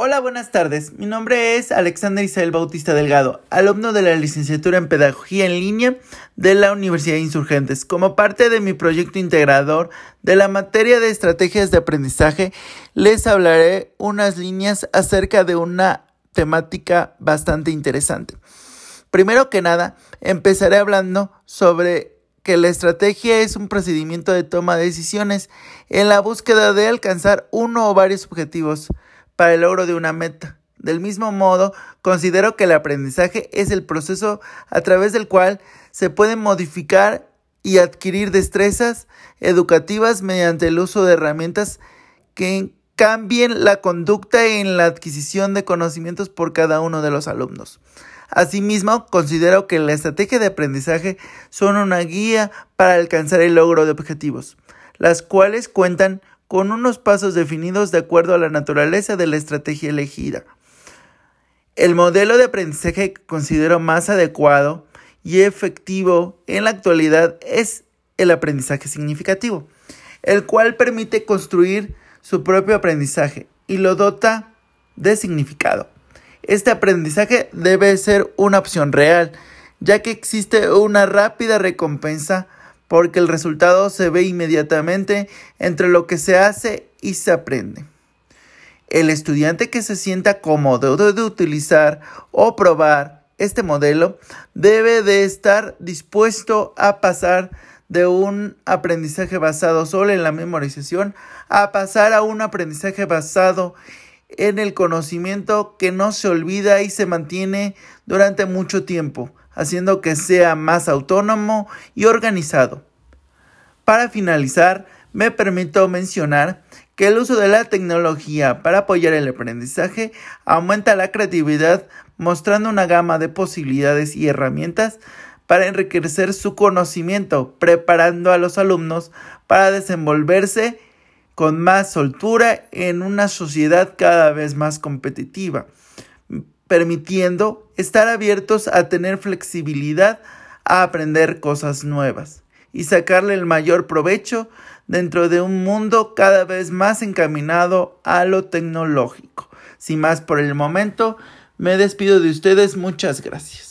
Hola, buenas tardes. Mi nombre es Alexander Isabel Bautista Delgado, alumno de la licenciatura en Pedagogía en línea de la Universidad de Insurgentes. Como parte de mi proyecto integrador de la materia de estrategias de aprendizaje, les hablaré unas líneas acerca de una temática bastante interesante. Primero que nada, empezaré hablando sobre que la estrategia es un procedimiento de toma de decisiones en la búsqueda de alcanzar uno o varios objetivos para el logro de una meta. Del mismo modo, considero que el aprendizaje es el proceso a través del cual se pueden modificar y adquirir destrezas educativas mediante el uso de herramientas que cambien la conducta en la adquisición de conocimientos por cada uno de los alumnos. Asimismo, considero que la estrategia de aprendizaje son una guía para alcanzar el logro de objetivos, las cuales cuentan con unos pasos definidos de acuerdo a la naturaleza de la estrategia elegida. El modelo de aprendizaje que considero más adecuado y efectivo en la actualidad es el aprendizaje significativo, el cual permite construir su propio aprendizaje y lo dota de significado. Este aprendizaje debe ser una opción real, ya que existe una rápida recompensa porque el resultado se ve inmediatamente entre lo que se hace y se aprende. El estudiante que se sienta cómodo de utilizar o probar este modelo debe de estar dispuesto a pasar de un aprendizaje basado solo en la memorización a pasar a un aprendizaje basado en el conocimiento que no se olvida y se mantiene durante mucho tiempo, haciendo que sea más autónomo y organizado. Para finalizar, me permito mencionar que el uso de la tecnología para apoyar el aprendizaje aumenta la creatividad mostrando una gama de posibilidades y herramientas para enriquecer su conocimiento, preparando a los alumnos para desenvolverse con más soltura en una sociedad cada vez más competitiva permitiendo estar abiertos a tener flexibilidad a aprender cosas nuevas y sacarle el mayor provecho dentro de un mundo cada vez más encaminado a lo tecnológico. Sin más por el momento, me despido de ustedes, muchas gracias.